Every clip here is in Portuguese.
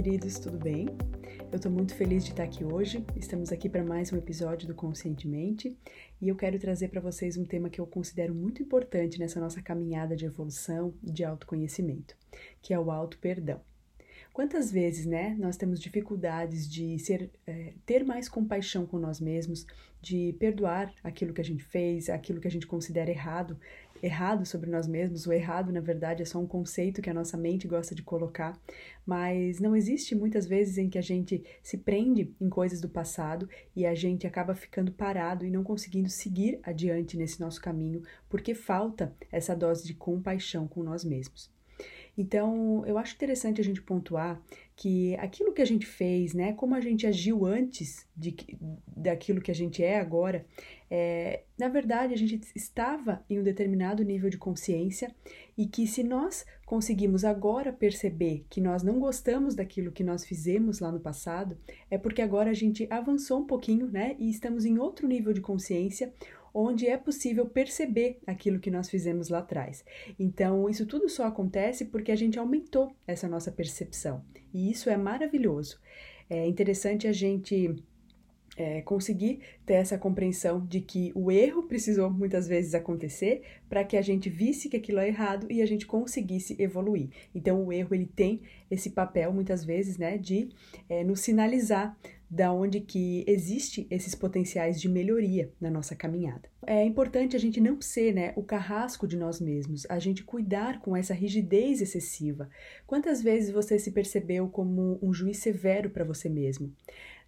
queridos, tudo bem? Eu estou muito feliz de estar aqui hoje. Estamos aqui para mais um episódio do Conscientemente e eu quero trazer para vocês um tema que eu considero muito importante nessa nossa caminhada de evolução e de autoconhecimento, que é o auto-perdão. Quantas vezes, né, nós temos dificuldades de ser, é, ter mais compaixão com nós mesmos, de perdoar aquilo que a gente fez, aquilo que a gente considera errado, errado sobre nós mesmos. O errado, na verdade, é só um conceito que a nossa mente gosta de colocar, mas não existe muitas vezes em que a gente se prende em coisas do passado e a gente acaba ficando parado e não conseguindo seguir adiante nesse nosso caminho, porque falta essa dose de compaixão com nós mesmos. Então, eu acho interessante a gente pontuar que aquilo que a gente fez, né, como a gente agiu antes de, daquilo que a gente é agora, é, na verdade a gente estava em um determinado nível de consciência e que se nós conseguimos agora perceber que nós não gostamos daquilo que nós fizemos lá no passado, é porque agora a gente avançou um pouquinho, né, e estamos em outro nível de consciência onde é possível perceber aquilo que nós fizemos lá atrás. Então, isso tudo só acontece porque a gente aumentou essa nossa percepção. E isso é maravilhoso. É interessante a gente é, conseguir ter essa compreensão de que o erro precisou muitas vezes acontecer para que a gente visse que aquilo é errado e a gente conseguisse evoluir. Então, o erro ele tem esse papel muitas vezes, né, de é, nos sinalizar da onde que existe esses potenciais de melhoria na nossa caminhada. É importante a gente não ser, né, o carrasco de nós mesmos, a gente cuidar com essa rigidez excessiva. Quantas vezes você se percebeu como um juiz severo para você mesmo?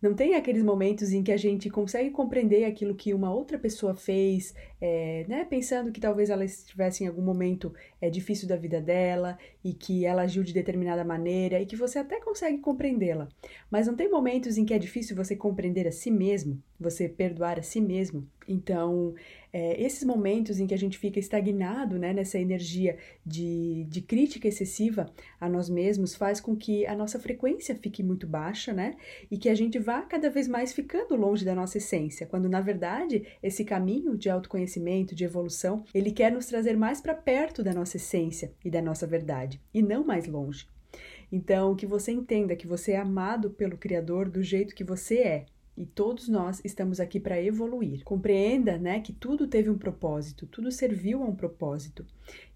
Não tem aqueles momentos em que a gente consegue compreender aquilo que uma outra pessoa fez, é, né, pensando que talvez ela estivesse em algum momento é, difícil da vida dela e que ela agiu de determinada maneira e que você até consegue compreendê-la. Mas não tem momentos em que é difícil você compreender a si mesmo, você perdoar a si mesmo. Então, é, esses momentos em que a gente fica estagnado né, nessa energia de, de crítica excessiva a nós mesmos faz com que a nossa frequência fique muito baixa, né? E que a gente vá cada vez mais ficando longe da nossa essência, quando na verdade esse caminho de autoconhecimento, de evolução, ele quer nos trazer mais para perto da nossa essência e da nossa verdade, e não mais longe. Então, que você entenda que você é amado pelo Criador do jeito que você é, e todos nós estamos aqui para evoluir. Compreenda, né, que tudo teve um propósito, tudo serviu a um propósito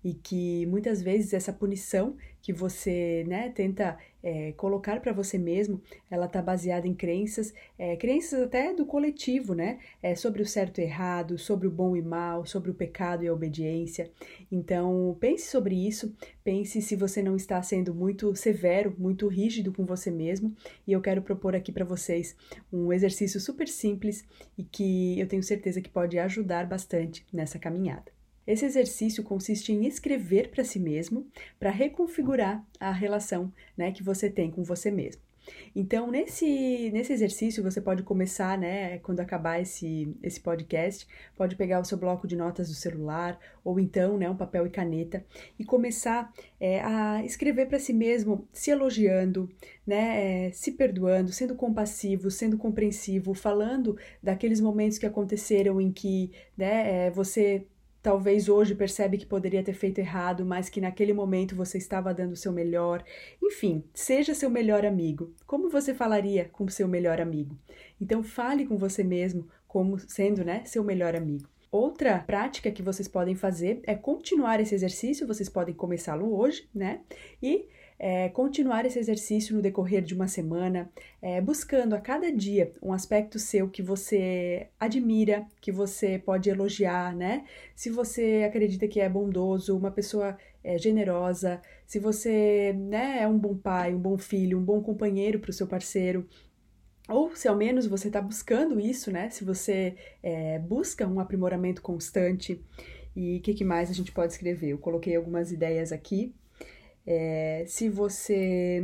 e que muitas vezes essa punição que você né, tenta é, colocar para você mesmo, ela está baseada em crenças, é, crenças até do coletivo, né? É, sobre o certo e errado, sobre o bom e mal, sobre o pecado e a obediência. Então, pense sobre isso, pense se você não está sendo muito severo, muito rígido com você mesmo. E eu quero propor aqui para vocês um exercício super simples e que eu tenho certeza que pode ajudar bastante nessa caminhada. Esse exercício consiste em escrever para si mesmo, para reconfigurar a relação né, que você tem com você mesmo. Então, nesse, nesse exercício, você pode começar, né, quando acabar esse, esse podcast, pode pegar o seu bloco de notas do celular, ou então, né, um papel e caneta, e começar é, a escrever para si mesmo, se elogiando, né, é, se perdoando, sendo compassivo, sendo compreensivo, falando daqueles momentos que aconteceram em que né, é, você talvez hoje percebe que poderia ter feito errado, mas que naquele momento você estava dando o seu melhor. Enfim, seja seu melhor amigo. Como você falaria com seu melhor amigo? Então fale com você mesmo como sendo, né, seu melhor amigo. Outra prática que vocês podem fazer é continuar esse exercício, vocês podem começá-lo hoje, né? E é, continuar esse exercício no decorrer de uma semana, é, buscando a cada dia um aspecto seu que você admira, que você pode elogiar, né? Se você acredita que é bondoso, uma pessoa é, generosa, se você né, é um bom pai, um bom filho, um bom companheiro para o seu parceiro, ou se ao menos você está buscando isso, né? Se você é, busca um aprimoramento constante. E o que, que mais a gente pode escrever? Eu coloquei algumas ideias aqui é, se você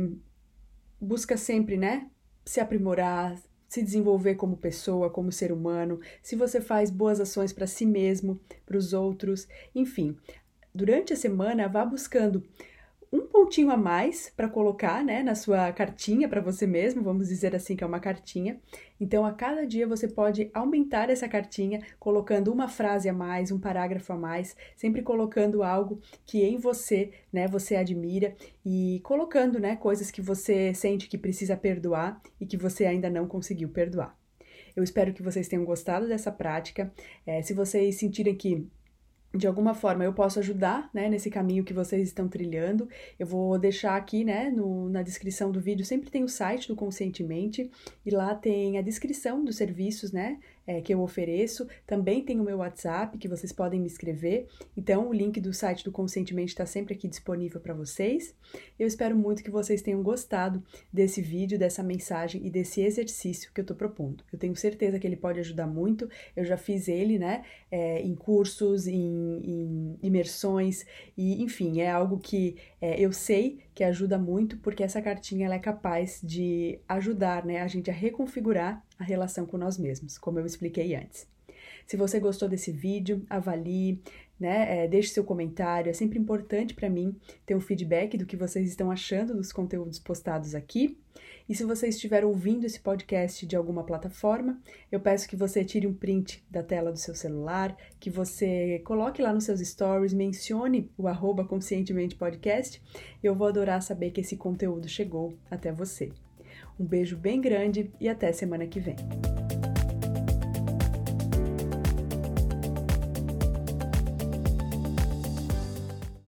busca sempre, né, se aprimorar, se desenvolver como pessoa, como ser humano, se você faz boas ações para si mesmo, para os outros, enfim, durante a semana vá buscando um pontinho a mais para colocar né, na sua cartinha para você mesmo, vamos dizer assim que é uma cartinha. Então, a cada dia você pode aumentar essa cartinha colocando uma frase a mais, um parágrafo a mais, sempre colocando algo que em você, né, você admira e colocando, né, coisas que você sente que precisa perdoar e que você ainda não conseguiu perdoar. Eu espero que vocês tenham gostado dessa prática. É, se vocês sentirem que de alguma forma eu posso ajudar, né, nesse caminho que vocês estão trilhando. Eu vou deixar aqui, né, no, na descrição do vídeo, sempre tem o site do Conscientemente e lá tem a descrição dos serviços, né, é, que eu ofereço. Também tem o meu WhatsApp, que vocês podem me escrever. Então, o link do site do Conscientemente está sempre aqui disponível para vocês. Eu espero muito que vocês tenham gostado desse vídeo, dessa mensagem e desse exercício que eu estou propondo. Eu tenho certeza que ele pode ajudar muito. Eu já fiz ele, né, é, em cursos, em, em, imersões, e enfim, é algo que é, eu sei que ajuda muito, porque essa cartinha ela é capaz de ajudar né, a gente a reconfigurar a relação com nós mesmos, como eu expliquei antes. Se você gostou desse vídeo, avalie, né? É, deixe seu comentário. É sempre importante para mim ter um feedback do que vocês estão achando dos conteúdos postados aqui. E se você estiver ouvindo esse podcast de alguma plataforma, eu peço que você tire um print da tela do seu celular, que você coloque lá nos seus stories, mencione o arroba conscientemente podcast. Eu vou adorar saber que esse conteúdo chegou até você. Um beijo bem grande e até semana que vem.